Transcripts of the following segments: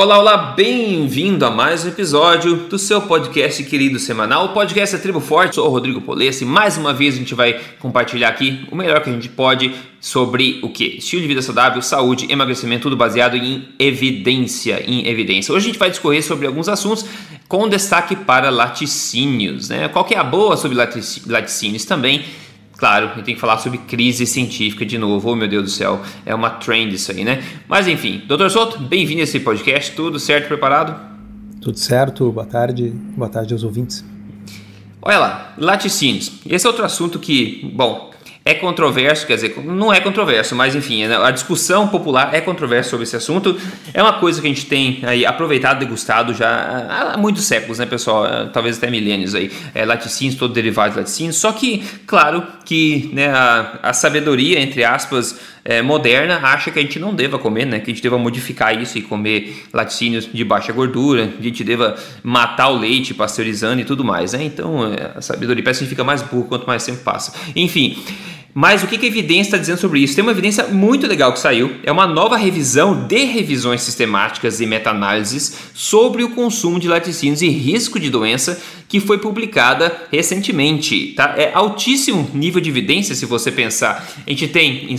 Olá, olá, bem-vindo a mais um episódio do seu podcast querido semanal, o podcast da Tribo Forte. Sou o Rodrigo Polesse e mais uma vez a gente vai compartilhar aqui o melhor que a gente pode sobre o que? Estilo de vida saudável, saúde, emagrecimento, tudo baseado em evidência, em evidência. Hoje a gente vai discorrer sobre alguns assuntos com destaque para laticínios, né? Qual que é a boa sobre laticínios também? Claro, gente tem que falar sobre crise científica de novo. Oh, meu Deus do céu, é uma trend isso aí, né? Mas enfim, doutor Souto, bem-vindo a esse podcast. Tudo certo, preparado? Tudo certo, boa tarde, boa tarde aos ouvintes. Olha lá, laticínios. Esse é outro assunto que, bom, é controverso, quer dizer, não é controverso, mas enfim, né, a discussão popular é controversa sobre esse assunto. É uma coisa que a gente tem aí aproveitado, degustado já há muitos séculos, né, pessoal? É, talvez até milênios aí. É, laticínios, todo derivado de laticínios. Só que, claro, que né, a, a sabedoria, entre aspas, é, moderna acha que a gente não deva comer, né? Que a gente deva modificar isso e comer laticínios de baixa gordura, a gente deva matar o leite pasteurizando e tudo mais, né? Então é, a sabedoria parece que fica mais burro quanto mais tempo passa. Enfim. Mas o que a evidência está dizendo sobre isso? Tem uma evidência muito legal que saiu. É uma nova revisão de revisões sistemáticas e meta-análises sobre o consumo de laticínios e risco de doença que foi publicada recentemente. Tá? É altíssimo nível de evidência se você pensar. A gente tem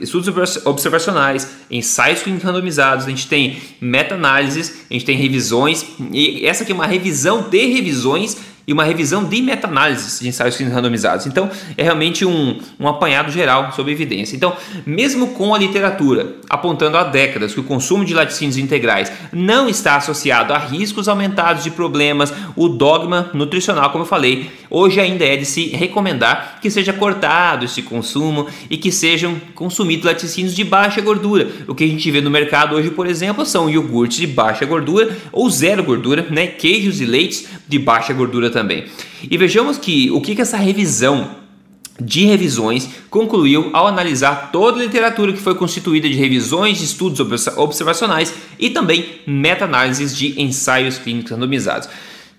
estudos observacionais, ensaios randomizados, a gente tem meta-análises, a gente tem revisões. E essa aqui é uma revisão de revisões e uma revisão de meta-análises de ensaios clínicos randomizados. Então, é realmente um, um apanhado geral sobre evidência. Então, mesmo com a literatura apontando há décadas que o consumo de laticínios integrais não está associado a riscos aumentados de problemas, o dogma nutricional, como eu falei, hoje ainda é de se recomendar que seja cortado esse consumo e que sejam consumidos laticínios de baixa gordura. O que a gente vê no mercado hoje, por exemplo, são iogurtes de baixa gordura ou zero gordura, né? queijos e leites de baixa gordura também. E vejamos que o que, que essa revisão de revisões concluiu ao analisar toda a literatura que foi constituída de revisões de estudos observacionais e também meta-análises de ensaios clínicos randomizados.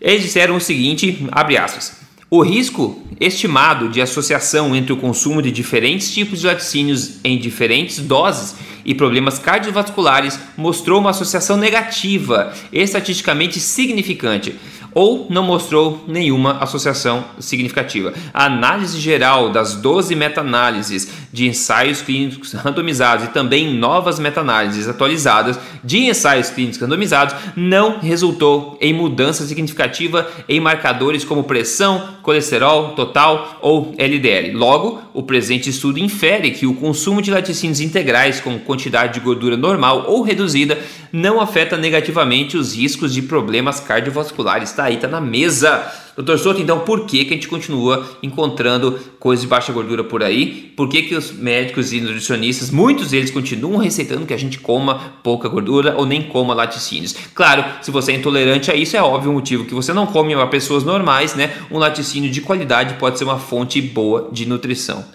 Eles disseram o seguinte, abre aspas, o risco estimado de associação entre o consumo de diferentes tipos de laticínios em diferentes doses e problemas cardiovasculares mostrou uma associação negativa, estatisticamente significante ou não mostrou nenhuma associação significativa. A análise geral das 12 meta-análises de ensaios clínicos randomizados e também novas meta-análises atualizadas de ensaios clínicos randomizados não resultou em mudança significativa em marcadores como pressão, colesterol total ou LDL. Logo, o presente estudo infere que o consumo de laticínios integrais com quantidade de gordura normal ou reduzida não afeta negativamente os riscos de problemas cardiovasculares. Tá aí, tá na mesa. Doutor Souto, então por que, que a gente continua encontrando coisas de baixa gordura por aí? Por que, que os médicos e nutricionistas, muitos deles continuam receitando que a gente coma pouca gordura ou nem coma laticínios? Claro, se você é intolerante a isso, é óbvio o motivo que você não come para pessoas normais, né? Um laticínio de qualidade pode ser uma fonte boa de nutrição.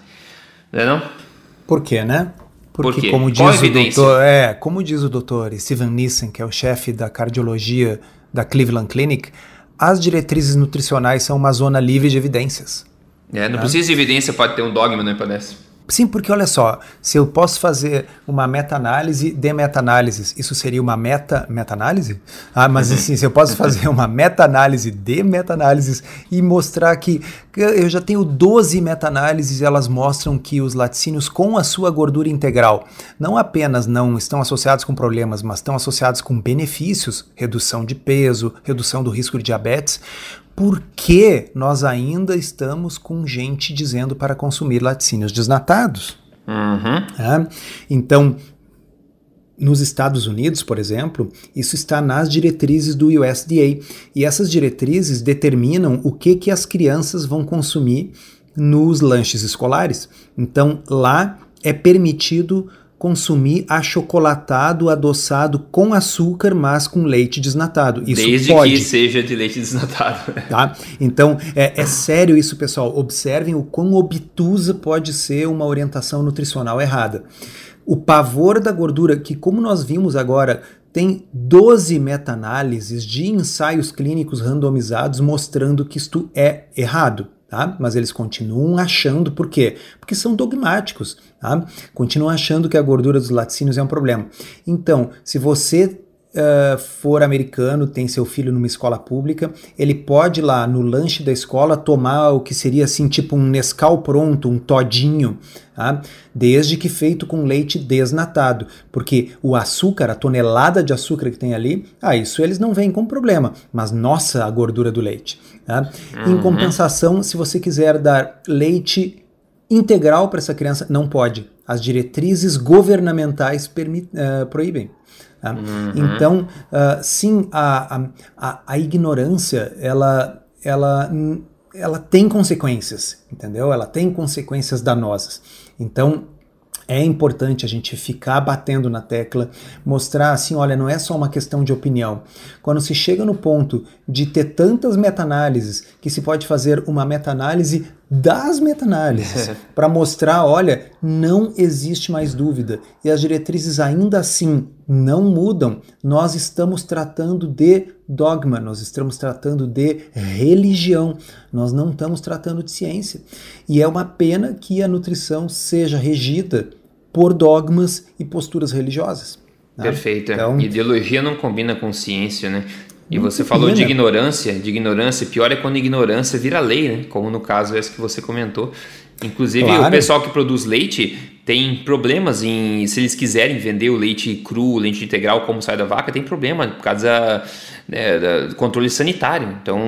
Não é não? Por quê, né? Porque, Por como diz o doutor, é, como diz o doutor Steven Nissen, que é o chefe da cardiologia da Cleveland Clinic, as diretrizes nutricionais são uma zona livre de evidências. É, não né? precisa de evidência, pode ter um dogma, né, parece. Sim, porque olha só, se eu posso fazer uma meta-análise de meta-análises, isso seria uma meta-meta-análise? Ah, mas assim, se eu posso fazer uma meta-análise de meta-análises e mostrar que eu já tenho 12 meta-análises e elas mostram que os laticínios com a sua gordura integral não apenas não estão associados com problemas, mas estão associados com benefícios, redução de peso, redução do risco de diabetes, por que nós ainda estamos com gente dizendo para consumir laticínios desnatados? Uhum. É? Então, nos Estados Unidos, por exemplo, isso está nas diretrizes do USDA e essas diretrizes determinam o que, que as crianças vão consumir nos lanches escolares. Então, lá é permitido consumir achocolatado, adoçado com açúcar, mas com leite desnatado. Isso Desde pode. que seja de leite desnatado. Tá? Então, é, é sério isso, pessoal. Observem o quão obtusa pode ser uma orientação nutricional errada. O pavor da gordura, que como nós vimos agora, tem 12 meta-análises de ensaios clínicos randomizados mostrando que isto é errado tá? Mas eles continuam achando, por quê? Porque são dogmáticos, tá? Continuam achando que a gordura dos laticínios é um problema. Então, se você uh, for americano, tem seu filho numa escola pública, ele pode lá no lanche da escola tomar o que seria assim, tipo um Nescau pronto, um todinho, tá? desde que feito com leite desnatado, porque o açúcar, a tonelada de açúcar que tem ali, ah, isso eles não veem com problema, mas nossa, a gordura do leite. Tá? Uhum. Em compensação, se você quiser dar leite integral para essa criança, não pode. As diretrizes governamentais uh, proíbem. Tá? Uhum. Então, uh, sim, a, a, a ignorância, ela, ela, ela tem consequências, entendeu? Ela tem consequências danosas. Então, é importante a gente ficar batendo na tecla, mostrar assim, olha, não é só uma questão de opinião. Quando se chega no ponto de ter tantas meta-análises que se pode fazer uma meta-análise das meta-análises para mostrar, olha, não existe mais dúvida e as diretrizes ainda assim não mudam, nós estamos tratando de dogma, nós estamos tratando de religião, nós não estamos tratando de ciência. E é uma pena que a nutrição seja regida por dogmas e posturas religiosas. Né? Perfeito. Então, Ideologia não combina com ciência, né? E você falou de ignorância, de ignorância, pior é quando ignorância vira lei, né? Como no caso esse que você comentou. Inclusive, claro. o pessoal que produz leite tem problemas em se eles quiserem vender o leite cru, leite integral como sai da vaca, tem problema por causa né, controle sanitário. Então,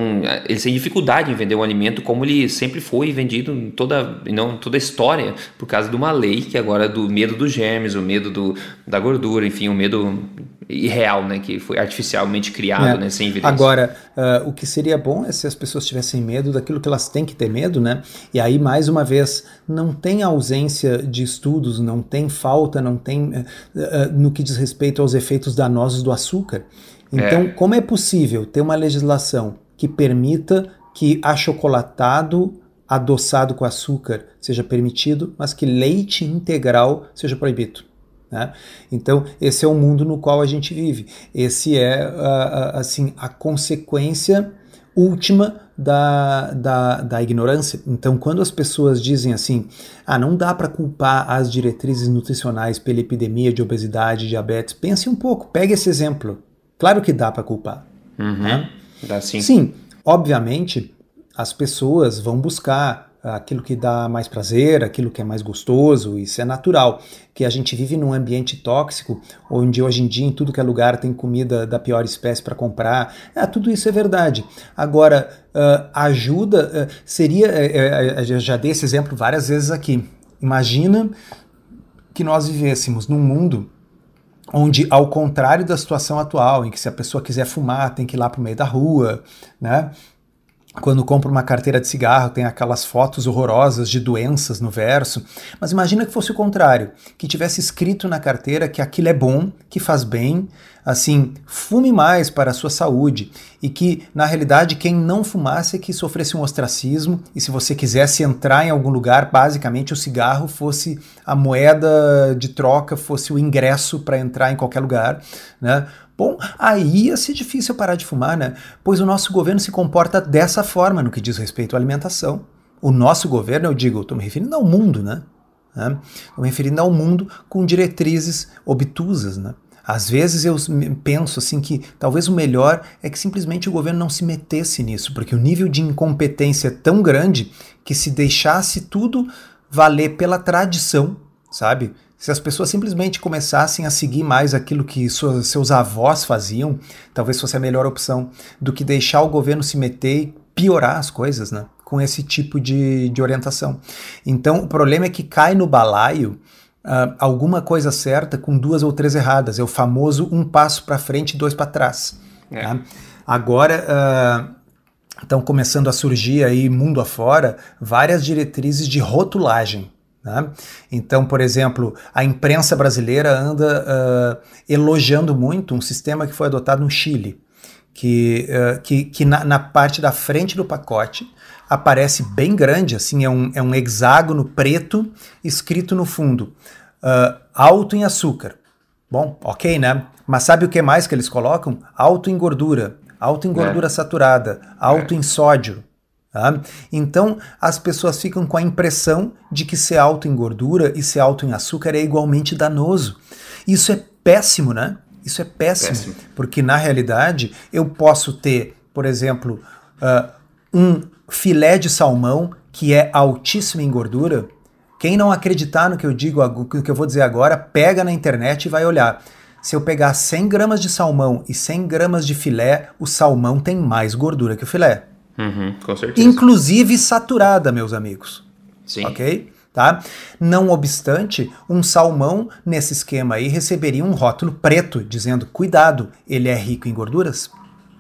eles têm dificuldade em vender um alimento como ele sempre foi vendido em toda, não toda a história, por causa de uma lei que agora é do medo dos germes, o medo do, da gordura, enfim, o medo irreal, né, que foi artificialmente criado, é. né, sem evidência. Agora, uh, o que seria bom é se as pessoas tivessem medo daquilo que elas têm que ter medo, né? E aí, mais uma vez, não tem ausência de estudos, não tem falta, não tem uh, uh, no que diz respeito aos efeitos danosos do açúcar. Então, é. como é possível ter uma legislação que permita que achocolatado adoçado com açúcar seja permitido, mas que leite integral seja proibido? Né? Então, esse é o mundo no qual a gente vive. Esse é, uh, assim, a consequência última da, da, da, ignorância. Então, quando as pessoas dizem assim, ah, não dá para culpar as diretrizes nutricionais pela epidemia de obesidade e diabetes, pense um pouco, pegue esse exemplo. Claro que dá para culpar. Uhum. Né? Dá sim. Sim, obviamente, as pessoas vão buscar aquilo que dá mais prazer, aquilo que é mais gostoso, isso é natural. Que a gente vive num ambiente tóxico, onde hoje em dia em tudo que é lugar tem comida da pior espécie para comprar, é, tudo isso é verdade. Agora, uh, ajuda, uh, seria, uh, eu já dei esse exemplo várias vezes aqui. Imagina que nós vivêssemos num mundo onde, ao contrário da situação atual, em que se a pessoa quiser fumar, tem que ir lá para o meio da rua, né? Quando compra uma carteira de cigarro, tem aquelas fotos horrorosas de doenças no verso. Mas imagina que fosse o contrário, que tivesse escrito na carteira que aquilo é bom, que faz bem, assim, fume mais para a sua saúde e que na realidade quem não fumasse é que sofresse um ostracismo e se você quisesse entrar em algum lugar, basicamente o cigarro fosse a moeda de troca, fosse o ingresso para entrar em qualquer lugar, né? Bom, aí ia ser difícil parar de fumar, né? Pois o nosso governo se comporta dessa forma no que diz respeito à alimentação. O nosso governo, eu digo, estou me referindo ao mundo, né? Estou me referindo ao mundo com diretrizes obtusas, né? Às vezes eu penso assim que talvez o melhor é que simplesmente o governo não se metesse nisso, porque o nível de incompetência é tão grande que se deixasse tudo valer pela tradição, sabe? Se as pessoas simplesmente começassem a seguir mais aquilo que suas, seus avós faziam, talvez fosse a melhor opção do que deixar o governo se meter e piorar as coisas, né? Com esse tipo de, de orientação. Então, o problema é que cai no balaio uh, alguma coisa certa com duas ou três erradas. É o famoso um passo para frente e dois para trás. É. Tá? Agora. Uh, estão começando a surgir aí mundo afora várias diretrizes de rotulagem. Né? Então, por exemplo, a imprensa brasileira anda uh, elogiando muito um sistema que foi adotado no Chile, que, uh, que, que na, na, parte da frente do pacote aparece bem grande, assim, é um, é um hexágono preto escrito no fundo, uh, alto em açúcar. Bom, ok, né? Mas sabe o que mais que eles colocam? Alto em gordura, alto em gordura é. saturada, alto é. em sódio. Tá? Então as pessoas ficam com a impressão de que ser alto em gordura e ser alto em açúcar é igualmente danoso. Isso é péssimo, né? Isso é péssimo, péssimo. porque na realidade eu posso ter, por exemplo, uh, um filé de salmão que é altíssimo em gordura. Quem não acreditar no que eu digo, no que eu vou dizer agora, pega na internet e vai olhar. Se eu pegar 100 gramas de salmão e 100 gramas de filé, o salmão tem mais gordura que o filé. Uhum, com certeza. Inclusive saturada, meus amigos. Sim. Ok? Tá? Não obstante, um salmão nesse esquema aí receberia um rótulo preto dizendo: cuidado, ele é rico em gorduras.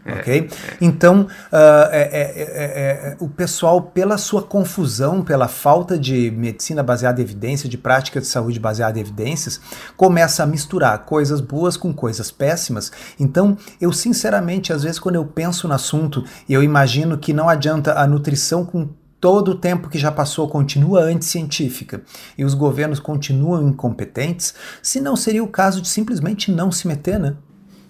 É, ok? É. Então, uh, é, o pessoal, pela sua confusão, pela falta de medicina baseada em evidência, de prática de saúde baseada em evidências, começa a misturar coisas boas com coisas péssimas. Então, eu sinceramente, às vezes, quando eu penso no assunto, eu imagino que não adianta a nutrição com todo o tempo que já passou continua anticientífica e os governos continuam incompetentes, se não seria o caso de simplesmente não se meter, né?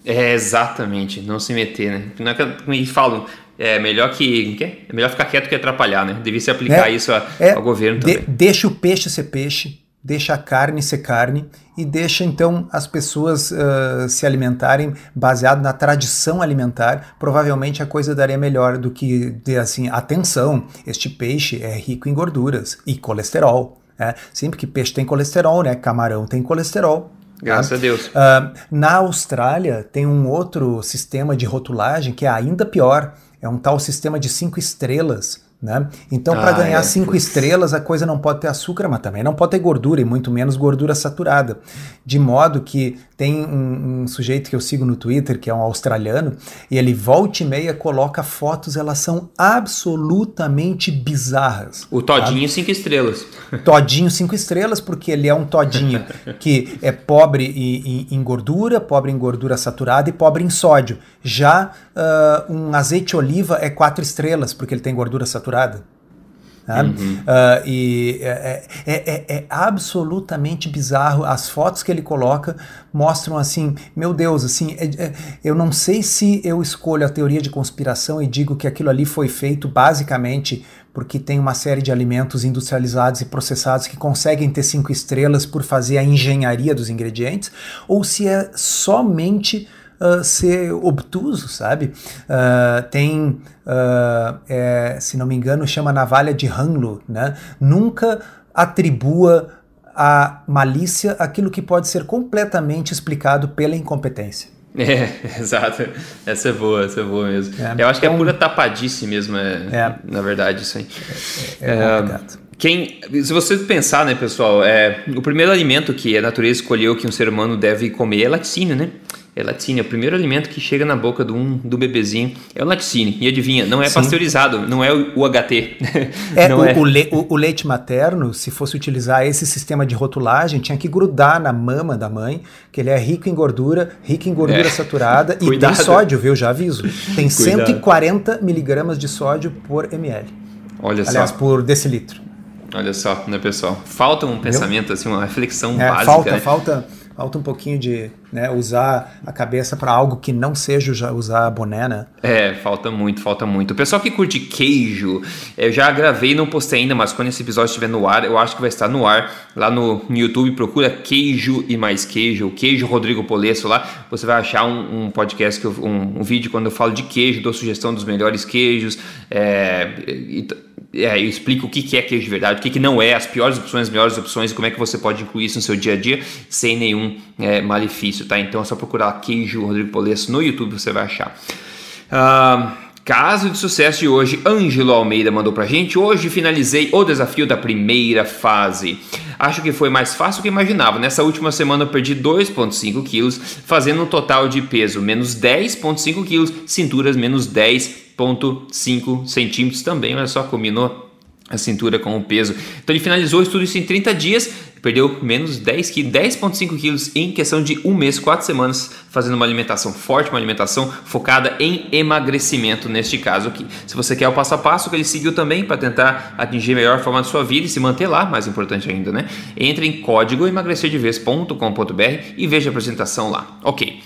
É, exatamente, não se meter, né? Não é que eles falam, é melhor que. É melhor ficar quieto que atrapalhar, né? Devia se aplicar é, isso a, é, ao governo também. De, deixa o peixe ser peixe, deixa a carne ser carne e deixa então as pessoas uh, se alimentarem baseado na tradição alimentar. Provavelmente a coisa daria melhor do que ter assim, atenção, este peixe é rico em gorduras e colesterol. Né? Sempre que peixe tem colesterol, né? Camarão tem colesterol. Graças a Deus. Uh, na Austrália tem um outro sistema de rotulagem que é ainda pior. É um tal sistema de cinco estrelas. Né? Então, para ah, ganhar é, cinco putz. estrelas, a coisa não pode ter açúcar, mas também não pode ter gordura, e muito menos gordura saturada. De modo que tem um, um, sujeito que eu sigo no Twitter, que é um australiano, e ele volta e meia coloca fotos, elas são absolutamente bizarras. O Todinho cinco estrelas. Todinho cinco estrelas, porque ele é um Todinho que é pobre em, em, gordura, pobre em gordura saturada e pobre em sódio. Já uh, um azeite oliva é quatro estrelas, porque ele tem gordura saturada. Tá? Uhum. Uh, e é, é, é, é, absolutamente bizarro. As fotos que ele coloca mostram assim, meu Deus, assim, é, é, eu não sei se eu escolho a teoria de conspiração e digo que aquilo ali foi feito basicamente porque tem uma série de alimentos industrializados e processados que conseguem ter cinco estrelas por fazer a engenharia dos ingredientes, ou se é somente uh, ser obtuso, sabe? Uh, tem, uh, é, se não me engano, chama navalha de Hanlo, né? Nunca atribua a malícia aquilo que pode ser completamente explicado pela incompetência. É, exato. Essa é boa, essa é boa mesmo. É, Eu acho que é então, pura tapadice mesmo, é, é, na verdade, isso aí. É, é complicado. Quem, se você pensar, né, pessoal, é, o primeiro alimento que a natureza escolheu que um ser humano deve comer é laticínio, né? É laticínio. É o primeiro alimento que chega na boca do, um, do bebezinho é o laticínio. E adivinha, não é Sim. pasteurizado, não é o UHT. É, o, é. O, le, o, leite materno, se fosse utilizar esse sistema de rotulagem, tinha que grudar na mama da mãe, que ele é rico em gordura, rico em gordura é. saturada e tem sódio, viu? Já aviso. Tem 140 miligramas de sódio por ml. Olha Aliás, só. por decilitro. Olha só, né, pessoal? Falta um pensamento, assim, uma reflexão é, básica. Falta, né? falta falta um pouquinho de né, usar a cabeça para algo que não seja usar boné, né? É, falta muito, falta muito. O pessoal que curte queijo, eu já gravei, não postei ainda, mas quando esse episódio estiver no ar, eu acho que vai estar no ar lá no, YouTube. Procura queijo e mais queijo, queijo Rodrigo Polesso lá. Você vai achar um, um podcast, eu, um, um, vídeo quando eu falo de queijo, dou sugestão dos melhores queijos. É, e, é, eu explico o que é queijo de verdade, o que, não é, as piores opções, as melhores opções como é que você pode incluir isso no seu dia a dia sem nenhum é, malefício, tá? Então é só procurar queijo Rodrigo Polesso no YouTube você vai achar. Uh, Caso de sucesso de hoje, Ângelo Almeida mandou pra gente. Hoje finalizei o desafio da primeira fase. Acho que foi mais fácil do que imaginava. Nessa última semana eu perdi 2,5 quilos, fazendo um total de peso menos 10,5 quilos, cinturas menos 10,5 centímetros também. Olha só, combinou a cintura com o peso. Então ele finalizou tudo isso em 30 dias, perdeu menos 10 quilos, 10,5 quilos em questão de um mês, quatro semanas, fazendo uma alimentação forte, uma alimentação focada em emagrecimento neste caso aqui. Se você quer o passo a passo que ele seguiu também para tentar atingir a melhor forma da sua vida e se manter lá, mais importante ainda, né? Entre em código emagrecerdevez.com.br e veja a apresentação lá. Ok.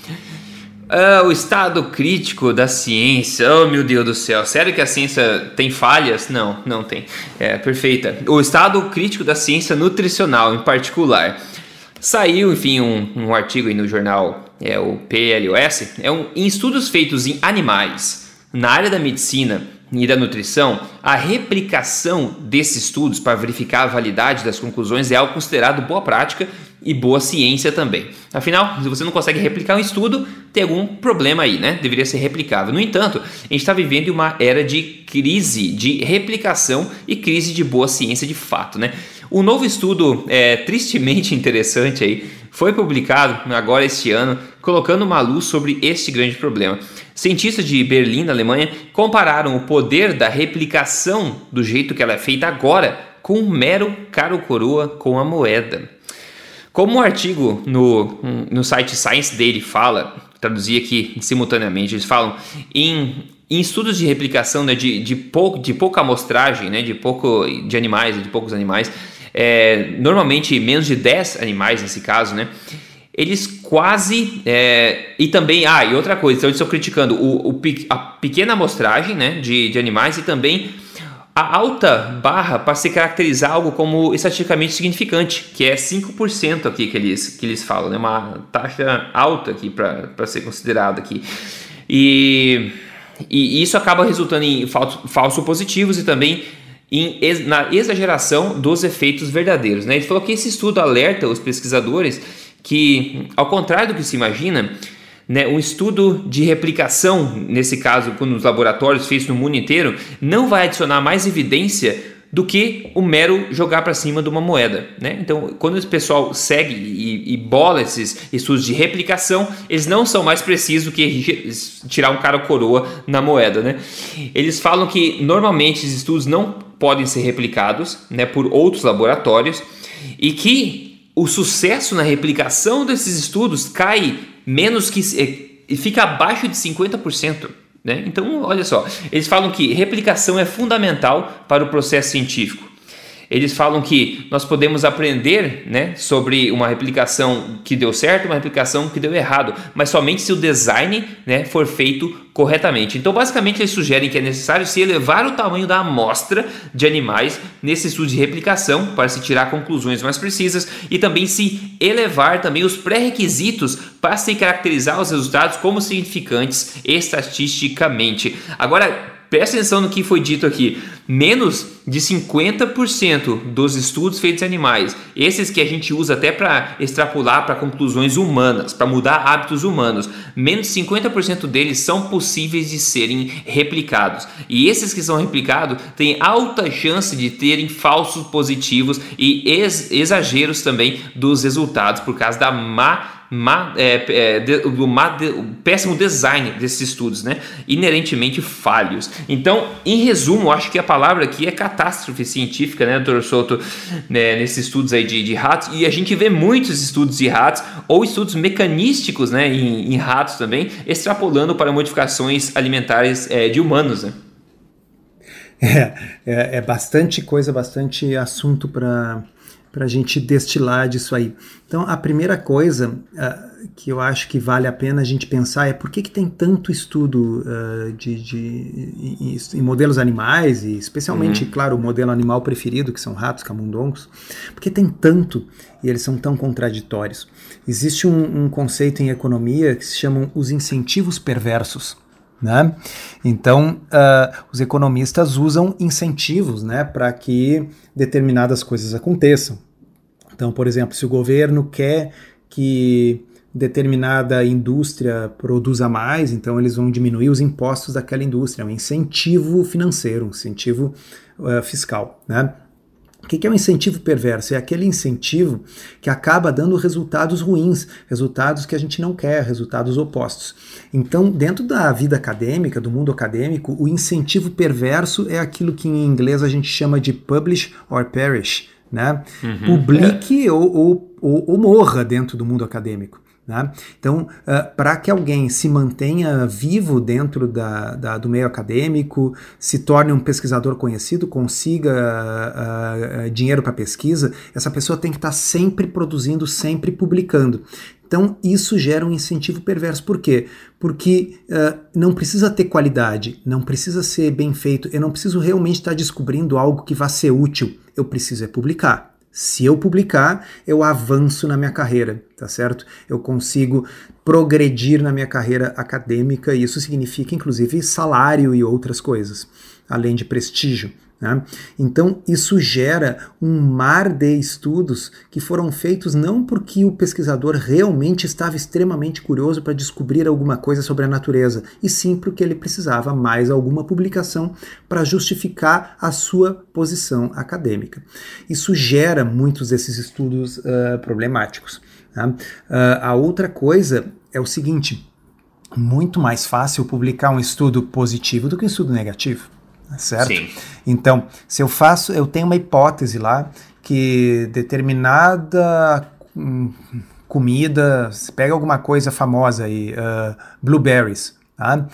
Ah, o estado crítico da ciência. Oh, meu Deus do céu. Sério que a ciência tem falhas? Não, não tem. É perfeita. O estado crítico da ciência nutricional, em particular. Saiu, enfim, um, um artigo aí no jornal é o PLOS, é um, em estudos feitos em animais, na área da medicina e da nutrição, a replicação desses estudos para verificar a validade das conclusões é algo considerado boa prática e boa ciência também. Afinal, se você não consegue replicar um estudo, tem algum problema aí, né? Deveria ser replicável. No entanto, a gente está vivendo uma era de crise de replicação e crise de boa ciência de fato, né? Um novo estudo é, tristemente interessante aí foi publicado agora este ano, colocando uma luz sobre este grande problema. Cientistas de Berlim, na Alemanha, compararam o poder da replicação do jeito que ela é feita agora com um mero caro coroa com a moeda. Como o um artigo no, no site Science Daily fala, traduzir aqui simultaneamente, eles falam em, em estudos de replicação né, de, de, pouco, de pouca amostragem, né, de, pouco, de animais, de poucos animais, é, normalmente menos de 10 animais nesse caso, né? Eles quase. É, e também. Ah, e outra coisa, então eles estão criticando o, o, a pequena amostragem né, de, de animais e também a alta barra para se caracterizar algo como estatisticamente significante, que é 5% aqui que eles, que eles falam, né? uma taxa alta aqui para ser considerada aqui. E, e isso acaba resultando em falsos falso positivos e também em, na exageração dos efeitos verdadeiros. Né? Ele falou que esse estudo alerta os pesquisadores que, ao contrário do que se imagina, né, um estudo de replicação, nesse caso, nos laboratórios feitos no mundo inteiro, não vai adicionar mais evidência do que o mero jogar para cima de uma moeda. Né? Então, quando o pessoal segue e, e, bola esses estudos de replicação, eles não são mais precisos que tirar um cara coroa na moeda. Né? Eles falam que normalmente esses estudos não podem ser replicados né, por outros laboratórios e que o sucesso na replicação desses estudos cai menos que eh, fica abaixo de 50%. Né? Então, olha só, eles falam que replicação é fundamental para o processo científico. Eles falam que nós podemos aprender né, sobre uma replicação que deu certo, uma replicação que deu errado, mas somente se o design né, for feito corretamente. Então, basicamente, eles sugerem que é necessário se elevar o tamanho da amostra de animais nesse estudo de replicação para se tirar conclusões mais precisas e também se elevar também os pré-requisitos para se caracterizar os resultados como significantes estatisticamente. Agora, Presta atenção no que foi dito aqui. Menos de 50% dos estudos feitos em animais, esses que a gente usa até para extrapolar para conclusões humanas, para mudar hábitos humanos, menos de 50% deles são possíveis de serem replicados. E esses que são replicados têm alta chance de terem falsos positivos e ex exageros também dos resultados por causa da má má, é, é, de, do má, de, péssimo design desses estudos, né? inerentemente falhos. Então, em resumo, acho que a palavra aqui é catástrofe científica, né, doutor Souto, né, nesses estudos aí de, de, ratos, e a gente vê muitos estudos de ratos ou estudos mecanísticos né, em, em ratos também, extrapolando para modificações alimentares é, de humanos. Né? É, é, é bastante coisa, bastante assunto para para a gente destilar disso aí. Então, a primeira coisa uh, que eu acho que vale a pena a gente pensar é por que, que tem tanto estudo uh, de, de em, em, modelos animais, e especialmente, uhum. claro, o modelo animal preferido, que são ratos, camundongos, porque tem tanto e eles são tão contraditórios. Existe um, um conceito em economia que se chamam os incentivos perversos. Né? Então, uh, os economistas usam incentivos né, para que determinadas coisas aconteçam. Então, por exemplo, se o governo quer que determinada indústria produza mais, então eles vão diminuir os impostos daquela indústria, é um incentivo financeiro, um incentivo uh, fiscal. Né? O que é um incentivo perverso? É aquele incentivo que acaba dando resultados ruins, resultados que a gente não quer, resultados opostos. Então, dentro da vida acadêmica, do mundo acadêmico, o incentivo perverso é aquilo que em inglês a gente chama de publish or perish. Né? Uhum. Publique é. ou, ou, ou, ou morra dentro do mundo acadêmico. Né? Então, uh, para que alguém se mantenha vivo dentro da, da, do meio acadêmico, se torne um pesquisador conhecido, consiga uh, uh, dinheiro para pesquisa, essa pessoa tem que estar tá sempre produzindo, sempre publicando. Então, isso gera um incentivo perverso. Por quê? Porque uh, não precisa ter qualidade, não precisa ser bem feito, eu não preciso realmente estar tá descobrindo algo que vá ser útil, eu preciso é publicar. Se eu publicar, eu avanço na minha carreira, tá certo? Eu consigo progredir na minha carreira acadêmica e isso significa inclusive salário e outras coisas, além de prestígio. Né? Então, isso gera um mar de estudos que foram feitos não porque o pesquisador realmente estava extremamente curioso para descobrir alguma coisa sobre a natureza, e sim porque ele precisava mais alguma publicação para justificar a sua posição acadêmica. Isso gera muitos desses estudos uh, problemáticos. Tá? Uh, a outra coisa é o seguinte: muito mais fácil publicar um estudo positivo do que um estudo negativo certo? Sim. Então, se eu faço, eu tenho uma hipótese lá que determinada hum, comida, se pega alguma coisa famosa aí, uh, blueberries, tá?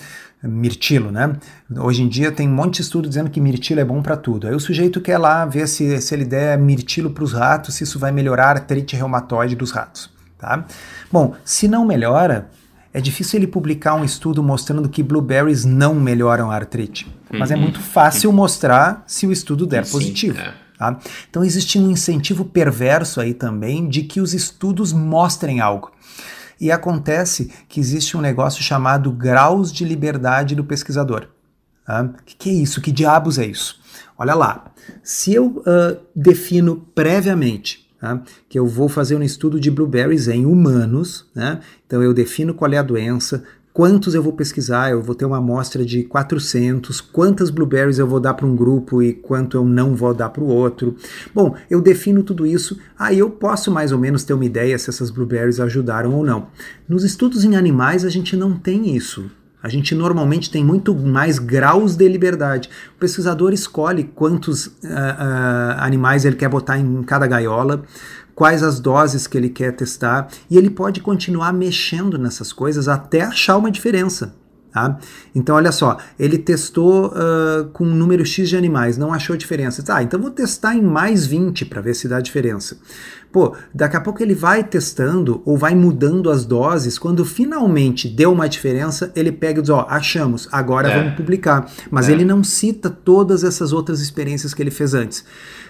mirtilo, né? Hoje em dia tem um monte de estudo dizendo que mirtilo é bom para tudo. Aí o sujeito quer lá ver se, se ele der mirtilo para os ratos, se isso vai melhorar a artrite reumatoide dos ratos, tá? Bom, se não melhora, é difícil ele publicar um estudo mostrando que blueberries não melhoram a artrite, mas é uhum. muito fácil mostrar se o estudo der Sim, positivo. É. Tá? Então existe um incentivo perverso aí também de que os estudos mostrem algo. E acontece que existe um negócio chamado graus de liberdade do pesquisador. O tá? que, que, é isso? Que diabos é isso? Olha lá, se eu uh, defino previamente Tá? que eu vou fazer um estudo de blueberries em humanos, né? então eu defino qual é a doença, quantos eu vou pesquisar, eu vou ter uma amostra de 400, quantas blueberries eu vou dar para um grupo e quanto eu não vou dar para o outro. Bom, eu defino tudo isso, aí eu posso mais ou menos ter uma ideia se essas blueberries ajudaram ou não. Nos estudos em animais a gente não tem isso. A gente normalmente tem muito mais graus de liberdade. O pesquisador escolhe quantos uh, uh, animais ele quer botar em cada gaiola, quais as doses que ele quer testar, e ele pode continuar mexendo nessas coisas até achar uma diferença. Tá? Então, olha só, ele testou uh, com um número X de animais, não achou diferença. Tá, então vou testar em mais 20 para ver se dá diferença. Pô, daqui a pouco ele vai testando ou vai mudando as doses. Quando finalmente deu uma diferença, ele pega e diz: Ó, achamos, agora é. vamos publicar. Mas é. ele não cita todas essas outras experiências que ele fez antes.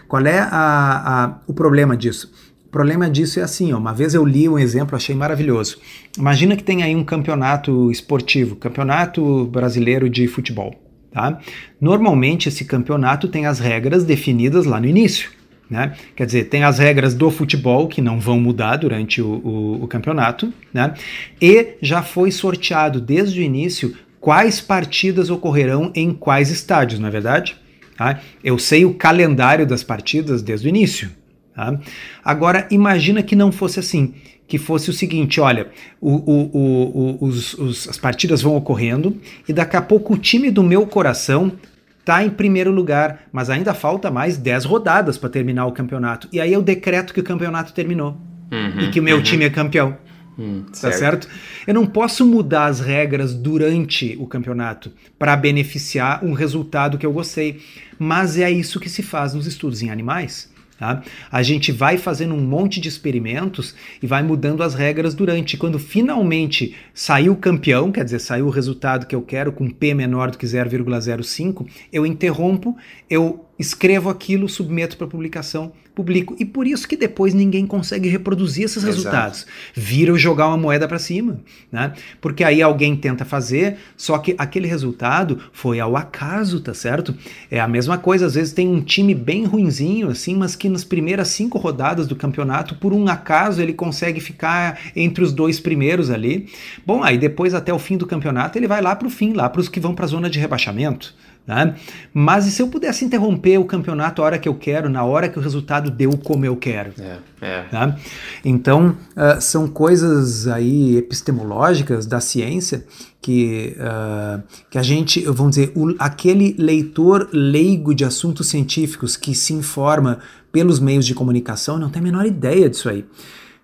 Qual é a, a, o problema disso? Problema disso é assim, ó, uma vez eu li um exemplo, achei maravilhoso. Imagina que tem aí um campeonato esportivo, campeonato brasileiro de futebol. Tá? Normalmente esse campeonato tem as regras definidas lá no início. Né? Quer dizer, tem as regras do futebol que não vão mudar durante o, o, o campeonato, né? e já foi sorteado desde o início quais partidas ocorrerão em quais estádios, não é verdade? Tá? Eu sei o calendário das partidas desde o início. Tá? Agora, imagina que não fosse assim. Que fosse o seguinte: olha, o, o, os, os, as partidas vão ocorrendo e daqui a pouco o time do meu coração está em primeiro lugar, mas ainda falta mais 10 rodadas para terminar o campeonato. E aí eu decreto que o campeonato terminou uhum, e que o meu uhum. time é campeão. Hum, tá certo. certo? Eu não posso mudar as regras durante o campeonato para beneficiar um resultado que eu gostei. Mas é isso que se faz nos estudos em animais. Tá? A gente vai fazendo um monte de experimentos e vai mudando as regras durante. Quando finalmente saiu o campeão, quer dizer, saiu o resultado que eu quero com P menor do que 0,05, eu interrompo, eu escrevo aquilo, submeto para publicação, publico. E por isso que depois ninguém consegue reproduzir esses Exato. resultados. Vira jogar uma moeda para cima, né? Porque aí alguém tenta fazer, só que aquele resultado foi ao acaso, tá certo? É a mesma coisa, às vezes tem um time bem ruinzinho assim, mas que nas primeiras cinco rodadas do campeonato, por um acaso ele consegue ficar entre os dois primeiros ali. Bom, aí depois até o fim do campeonato ele vai lá para o fim, lá para os que vão para a zona de rebaixamento. Né? Mas e se eu pudesse interromper o campeonato a hora que eu quero, na hora que o resultado deu como eu quero? É, é. Tá? Então, uh, são coisas aí epistemológicas da ciência que, uh, que a gente, vamos dizer, o, aquele leitor leigo de assuntos científicos que se informa pelos meios de comunicação não tem a menor ideia disso aí.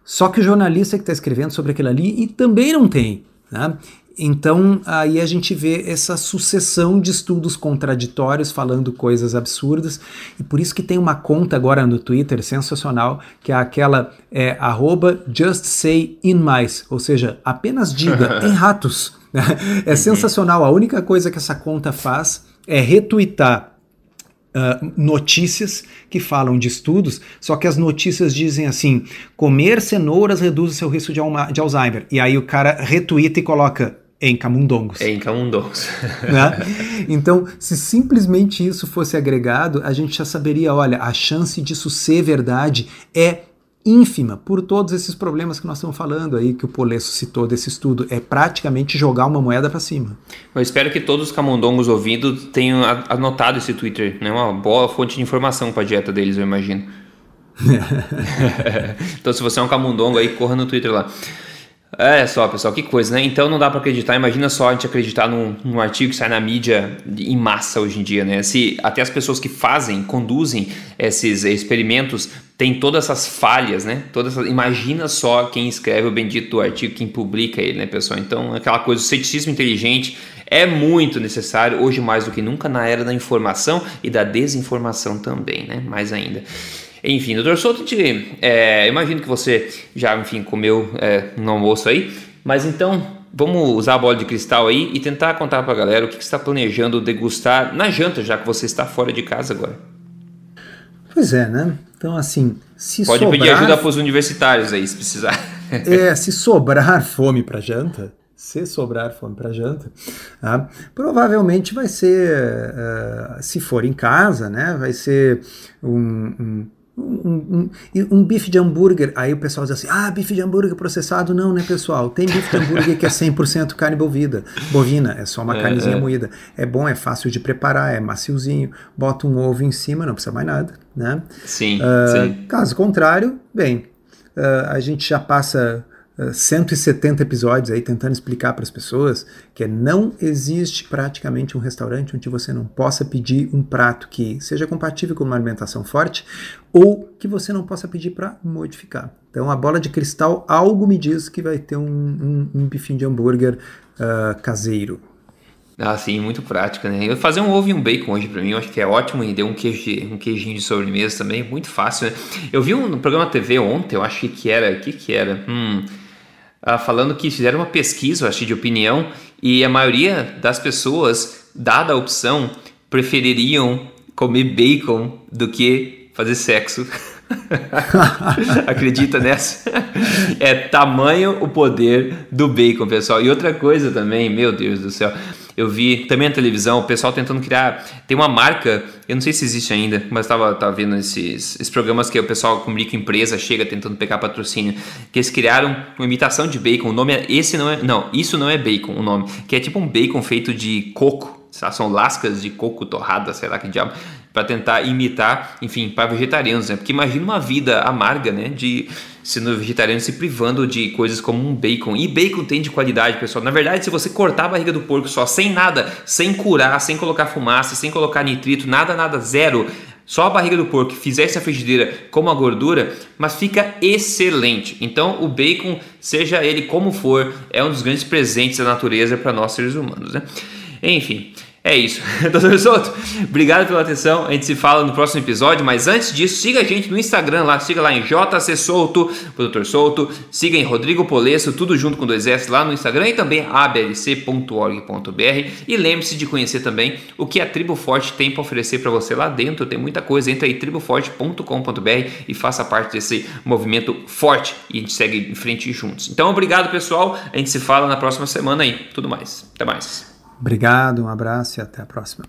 Só que o jornalista que está escrevendo sobre aquilo ali e também não tem. Né? Então, aí a gente vê essa sucessão de estudos contraditórios falando coisas absurdas, e por isso que tem uma conta agora no Twitter sensacional, que é aquela é, @justsayinmice, ou seja, apenas diga em ratos. É sensacional, a única coisa que essa conta faz é retweetar Uh, notícias que falam de estudos, só que as notícias dizem assim: comer cenouras reduz o seu risco de, de Alzheimer. E aí o cara retuita e coloca em camundongos. Em camundongos. né? Então, se simplesmente isso fosse agregado, a gente já saberia: olha, a chance disso ser verdade é ínfima por todos esses problemas que nós estamos falando aí, que o Polesso citou desse estudo. É praticamente jogar uma moeda para cima. Eu espero que todos os camundongos ouvindo tenham anotado esse Twitter. É né? uma boa fonte de informação para a dieta deles, eu imagino. então, se você é um camundongo aí, corra no Twitter lá. É só, pessoal, que coisa, né? Então não dá para acreditar. Imagina só a gente acreditar num, num, artigo que sai na mídia em massa hoje em dia, né? Se até as pessoas que fazem, conduzem esses experimentos têm todas essas falhas, né? Todas essas, imagina só quem escreve o bendito artigo, quem publica ele, né, pessoal? Então, aquela coisa, o ceticismo inteligente é muito necessário hoje mais do que nunca na era da informação e da desinformação também, né? Mais ainda. Enfim, doutor Souto, te, é, imagino que você já, enfim, comeu é, no almoço aí, mas então vamos usar a bola de cristal aí e tentar contar para a galera o que, que você está planejando degustar na janta, já que você está fora de casa agora. Pois é, né? Então, assim, se Pode sobrar... pedir ajuda para os universitários aí, se precisar. é, se sobrar fome para janta, se sobrar fome para janta, tá? provavelmente vai ser, uh, se for em casa, né? Vai ser um, um um, um, um, bife de hambúrguer, aí o pessoal diz assim, ah, bife de hambúrguer processado, não, né, pessoal? Tem bife de hambúrguer que é 100% carne bovida, bovina, é só uma é, carnezinha é. moída. É bom, é fácil de preparar, é maciozinho, bota um ovo em cima, não precisa mais nada, né? Sim, uh, sim. Caso contrário, bem, uh, a gente já passa 170 episódios aí tentando explicar para as pessoas que não existe praticamente um restaurante onde você não possa pedir um prato que seja compatível com uma alimentação forte ou que você não possa pedir para modificar. Então a bola de cristal algo me diz que vai ter um, um, um bifinho de hambúrguer uh, caseiro. Ah, sim, muito prática, né? Eu fazer um ovo e um bacon hoje para mim, eu acho que é ótimo e deu um, queijo um queijinho de sobremesa também, muito fácil, né? Eu vi um programa TV ontem, eu acho que era, que que era? Hum, ah, falando que fizeram uma pesquisa, acho de opinião, e a maioria das pessoas, dada a opção, prefeririam comer bacon do que fazer sexo. Acredita nessa? é tamanho o poder do bacon, pessoal. E outra coisa também, meu Deus do céu. Eu vi também na televisão o pessoal tentando criar. Tem uma marca, eu não sei se existe ainda, mas estava tava vendo esses, esses programas que o pessoal comunica empresa, chega tentando pegar patrocínio. Que eles criaram uma imitação de bacon. O nome é. Esse não é. Não, isso não é bacon o nome. Que é tipo um bacon feito de coco. São lascas de coco torrada, sei lá que diabo para tentar imitar, enfim, para vegetarianos, né? Porque imagina uma vida amarga, né? De sendo vegetariano se privando de coisas como um bacon. E bacon tem de qualidade, pessoal. Na verdade, se você cortar a barriga do porco só, sem nada, sem curar, sem colocar fumaça, sem colocar nitrito, nada, nada, zero, só a barriga do porco, fizesse a frigideira como a gordura, mas fica excelente. Então, o bacon, seja ele como for, é um dos grandes presentes da natureza para nós seres humanos, né? Enfim, é isso. Doutor Souto, obrigado pela atenção. A gente se fala no próximo episódio, mas antes disso, siga a gente no Instagram lá, siga lá em JC Souto, Doutor Souto, siga em Rodrigo Polesso, tudo junto com dois S lá no Instagram e também ablc.org.br. E lembre-se de conhecer também o que a Tribo Forte tem para oferecer para você lá dentro. Tem muita coisa. Entra aí triboforte.com.br e faça parte desse movimento forte e a gente segue em frente juntos. Então, obrigado pessoal. A gente se fala na próxima semana aí. Tudo mais. Até mais. Obrigado, um abraço e até a próxima.